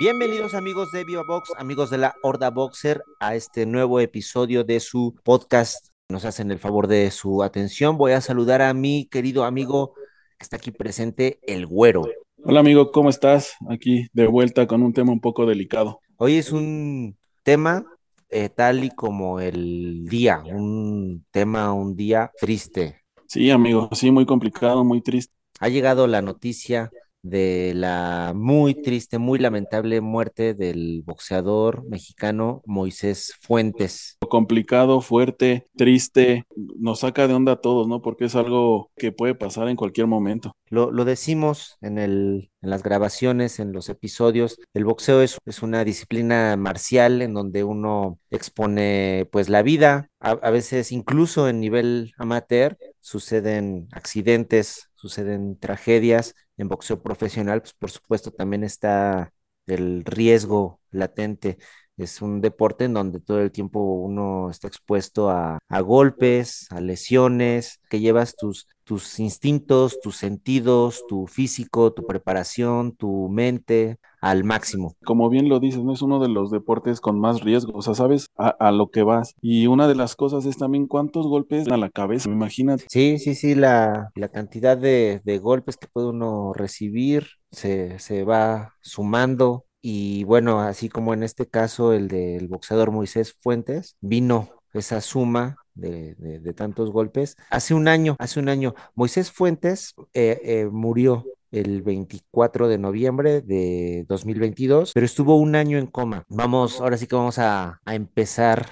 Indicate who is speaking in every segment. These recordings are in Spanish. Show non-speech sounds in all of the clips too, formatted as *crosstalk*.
Speaker 1: Bienvenidos amigos de Viva Box, amigos de la Horda Boxer, a este nuevo episodio de su podcast. Nos hacen el favor de su atención. Voy a saludar a mi querido amigo que está aquí presente, el Güero.
Speaker 2: Hola amigo, ¿cómo estás? Aquí de vuelta con un tema un poco delicado.
Speaker 1: Hoy es un tema eh, tal y como el día, un tema, un día triste.
Speaker 2: Sí, amigo, sí, muy complicado, muy triste.
Speaker 1: Ha llegado la noticia de la muy triste, muy lamentable muerte del boxeador mexicano Moisés Fuentes.
Speaker 2: Complicado, fuerte, triste, nos saca de onda a todos, ¿no? Porque es algo que puede pasar en cualquier momento.
Speaker 1: Lo, lo decimos en, el, en las grabaciones, en los episodios. El boxeo es, es una disciplina marcial en donde uno expone pues la vida, a, a veces incluso en nivel amateur suceden accidentes, suceden tragedias. En boxeo profesional, pues por supuesto también está el riesgo latente. Es un deporte en donde todo el tiempo uno está expuesto a, a golpes, a lesiones, que llevas tus, tus instintos, tus sentidos, tu físico, tu preparación, tu mente al máximo.
Speaker 2: Como bien lo dices, no es uno de los deportes con más riesgo, o sea, sabes a, a, lo que vas. Y una de las cosas es también cuántos golpes a la cabeza, imagínate.
Speaker 1: Sí, sí, sí, la, la cantidad de, de, golpes que puede uno recibir se, se va sumando. Y bueno, así como en este caso el del boxeador Moisés Fuentes, vino esa suma de, tantos golpes. Hace un año, hace un año, Moisés Fuentes eh, eh, murió el 24 de noviembre de 2022, pero estuvo un año en coma. Vamos, ahora sí que vamos a, a empezar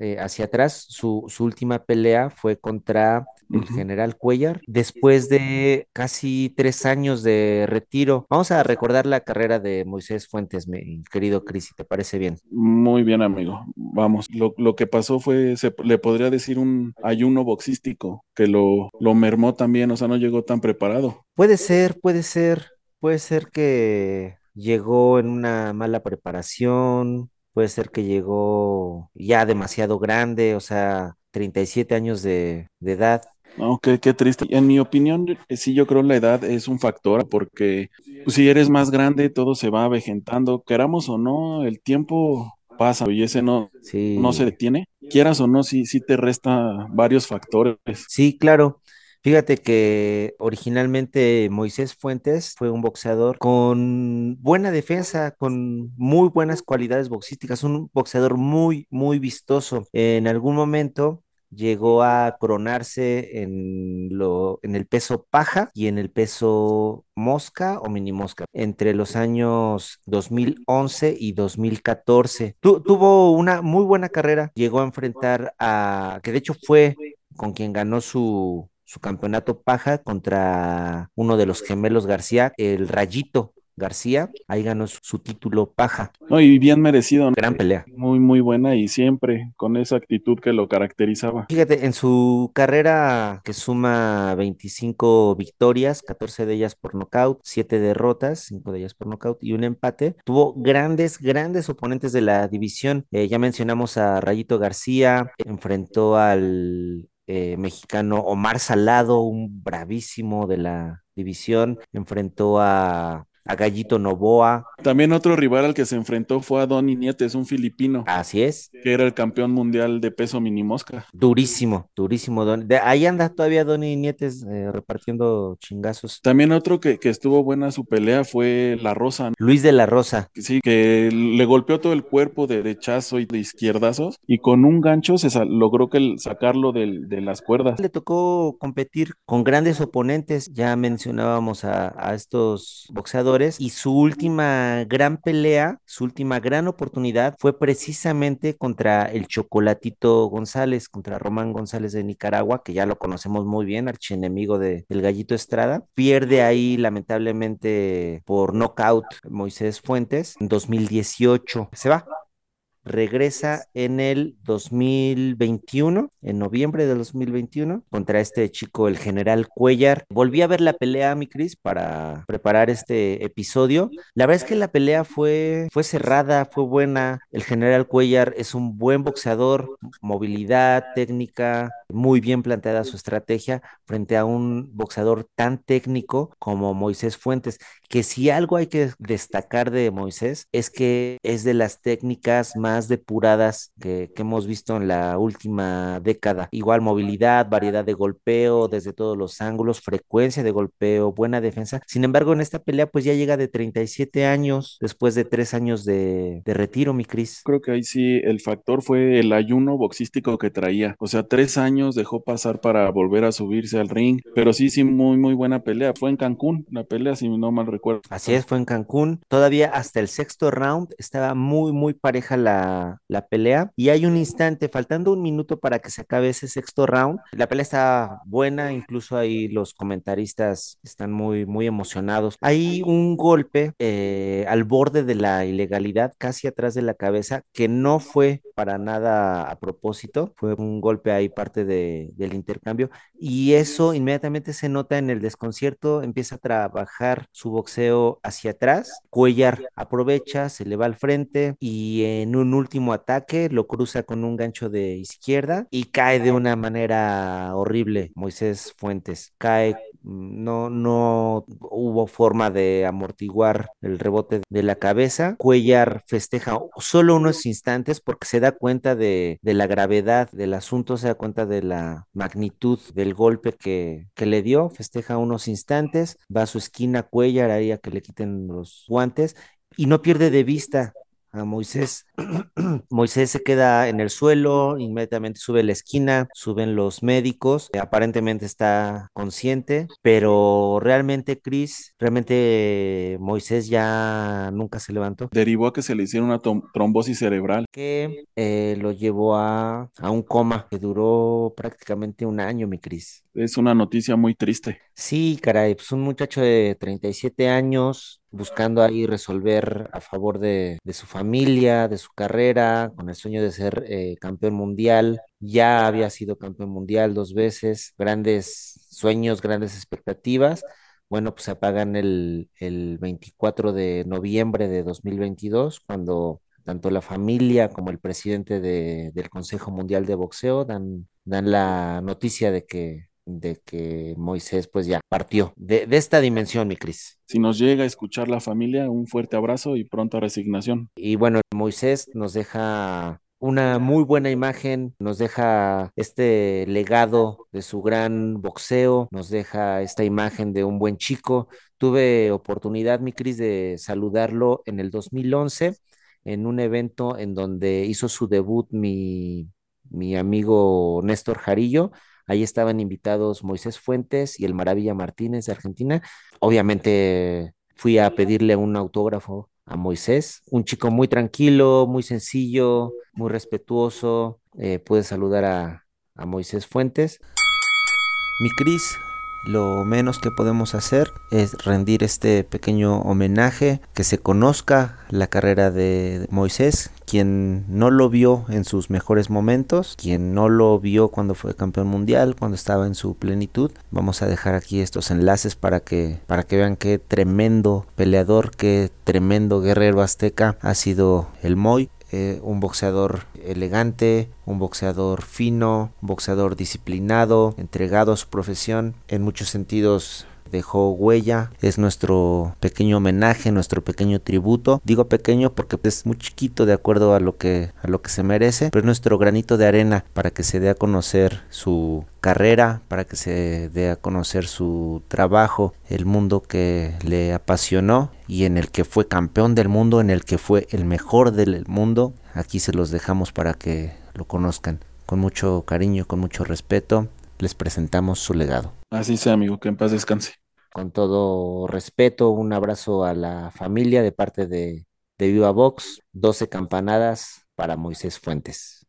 Speaker 1: eh, hacia atrás. Su, su, última pelea fue contra el general Cuellar, después de casi tres años de retiro. Vamos a recordar la carrera de Moisés Fuentes, mi querido Cris, si te parece bien.
Speaker 2: Muy bien, amigo. Vamos, lo, lo que pasó fue, se le podría decir un ayuno boxístico que lo, lo mermó también, o sea, no llegó tan preparado.
Speaker 1: Puede ser, puede ser, puede ser que llegó en una mala preparación, puede ser que llegó ya demasiado grande, o sea, 37 años de, de edad.
Speaker 2: No, qué, qué, triste. En mi opinión, sí, yo creo la edad es un factor porque si eres más grande, todo se va avejentando. Queramos o no, el tiempo pasa y ese no, sí. no se detiene. Quieras o no, sí, sí te resta varios factores.
Speaker 1: Sí, claro. Fíjate que originalmente Moisés Fuentes fue un boxeador con buena defensa, con muy buenas cualidades boxísticas, un boxeador muy, muy vistoso. En algún momento llegó a coronarse en, lo, en el peso paja y en el peso mosca o mini mosca entre los años 2011 y 2014. Tu, tuvo una muy buena carrera, llegó a enfrentar a, que de hecho fue con quien ganó su, su campeonato paja contra uno de los gemelos García, el Rayito, García, ahí ganó su, su, título paja.
Speaker 2: No, y bien merecido. ¿no?
Speaker 1: Gran pelea.
Speaker 2: Muy, muy buena y siempre con esa actitud que lo caracterizaba.
Speaker 1: Fíjate, en su carrera que suma 25 victorias, 14 de ellas por nocaut, 7 derrotas, 5 de ellas por nocaut y un empate, tuvo grandes, grandes oponentes de la división. Eh, ya mencionamos a Rayito García, enfrentó al eh, mexicano Omar Salado, un bravísimo de la división, enfrentó a a Gallito Novoa.
Speaker 2: También otro rival al que se enfrentó fue a Donny Nietes, un filipino.
Speaker 1: Así es.
Speaker 2: Que era el campeón mundial de peso mini mosca.
Speaker 1: Durísimo, durísimo. Don... De ahí anda todavía Donny Nietes eh, repartiendo chingazos.
Speaker 2: También otro que, que, estuvo buena su pelea fue La Rosa.
Speaker 1: Luis de la Rosa.
Speaker 2: Sí, que le golpeó todo el cuerpo de derechazo y de izquierdazos y con un gancho se logró que sacarlo de, de, las cuerdas.
Speaker 1: Le tocó competir con grandes oponentes. Ya mencionábamos a, a estos boxeadores y su última gran pelea, su última gran oportunidad fue precisamente contra el Chocolatito González, contra Román González de Nicaragua, que ya lo conocemos muy bien, archienemigo de, del Gallito Estrada. Pierde ahí lamentablemente por knockout Moisés Fuentes en 2018. Se va, regresa en el 2021, en noviembre de 2021, contra este chico, el general Cuellar. Volví a ver la pelea, mi Cris, para preparar este episodio. La verdad es que la pelea fue, fue cerrada, fue buena. El general Cuellar es un buen boxeador, movilidad, técnica, muy bien planteada su estrategia frente a un boxeador tan técnico como Moisés Fuentes, que si algo hay que destacar de Moisés es que es de las técnicas más depuradas que, que hemos visto en la última década. Igual movilidad, variedad de golpeo desde todos los ángulos, frecuencia de golpeo, buena defensa. Sin embargo, en esta pelea pues ya llega de 37 años después de tres años de, de retiro, mi Cris.
Speaker 2: Creo que ahí sí el factor fue el ayuno boxístico que traía. O sea, tres años dejó pasar para volver a subirse al ring, pero sí, sí, muy, muy buena pelea. Fue en Cancún la pelea, si no mal recuerdo.
Speaker 1: Así es, fue en Cancún. Todavía hasta el sexto round estaba muy, muy pareja la, la pelea y hay un instante, faltando un minuto para que se acabe ese sexto round. La pelea está buena, incluso ahí los comentaristas están muy, muy emocionados. Hay un golpe eh, al borde de la ilegalidad, casi atrás de la cabeza, que no fue para nada a propósito, fue un golpe ahí parte de, del intercambio y eso inmediatamente se nota en el desconcierto, empieza a trabajar su boxeo hacia atrás, Cuellar aprovecha, se le va al frente y en un último ataque lo cruza con un gancho de izquierda y cae de una manera horrible Moisés Fuentes, cae no, no hubo forma de amortiguar el rebote de la cabeza. Cuellar festeja solo unos instantes porque se da cuenta de, la gravedad del asunto, se da cuenta de la magnitud del golpe que, que le dio, festeja unos instantes, va a su esquina Cuellar ahí a que le quiten los guantes y no pierde de vista a Moisés. *clears throat* Moisés se queda en el suelo, inmediatamente sube la esquina, suben los médicos, aparentemente está consciente, pero realmente Chris, realmente Moisés ya nunca se levantó.
Speaker 2: Derivó a que se le hiciera una trombosis cerebral.
Speaker 1: Que eh, lo llevó a, a un coma que duró prácticamente un año, mi Cris.
Speaker 2: Es una noticia muy triste.
Speaker 1: Sí, caray, pues un muchacho de 37 años buscando ahí resolver a favor de, su familia, de su carrera, con el sueño de ser eh, campeón mundial. Ya había sido campeón mundial dos veces, grandes sueños, grandes expectativas. Bueno, pues se apagan el, el 24 de noviembre de 2022, cuando tanto la familia como el presidente de, del Consejo Mundial de Boxeo dan la noticia de que de que Moisés pues ya partió de, de esta dimensión, mi Cris.
Speaker 2: Si nos llega a escuchar la familia, un fuerte abrazo y pronta resignación.
Speaker 1: Y bueno, Moisés nos deja una muy buena imagen, nos deja este legado de su gran boxeo, nos deja esta imagen de un buen chico. Tuve oportunidad, mi Cris, de saludarlo en el 2011 en un evento en donde hizo su debut mi, mi amigo Néstor Jarillo Ahí estaban invitados Moisés Fuentes y el Maravilla Martínez de Argentina. Obviamente fui a pedirle un autógrafo a Moisés, un chico muy tranquilo, muy sencillo, muy respetuoso. Eh, pude saludar a, a Moisés Fuentes. Mi Cris, lo menos que podemos hacer es rendir este pequeño homenaje, que se conozca la carrera de Moisés, quien no lo vio en sus mejores momentos, quien no lo vio cuando fue campeón mundial, cuando estaba en su plenitud. Vamos a dejar aquí estos enlaces para que para que vean qué tremendo peleador, qué tremendo guerrero azteca ha sido el Moy. Eh, un boxeador elegante, un boxeador fino, un boxeador disciplinado, entregado a su profesión, en muchos sentidos dejó huella, es nuestro pequeño homenaje, nuestro pequeño tributo. Digo pequeño porque es muy chiquito de acuerdo a lo que a lo que se merece, pero es nuestro granito de arena para que se dé a conocer su carrera, para que se dé a conocer su trabajo, el mundo que le apasionó y en el que fue campeón del mundo, en el que fue el mejor del mundo. Aquí se los dejamos para que lo conozcan. Con mucho cariño, con mucho respeto, les presentamos su legado.
Speaker 2: Así sea, amigo, que en paz descanse
Speaker 1: con todo respeto, un abrazo a la familia de parte de, de Viva Vox, 12 campanadas para Moisés Fuentes.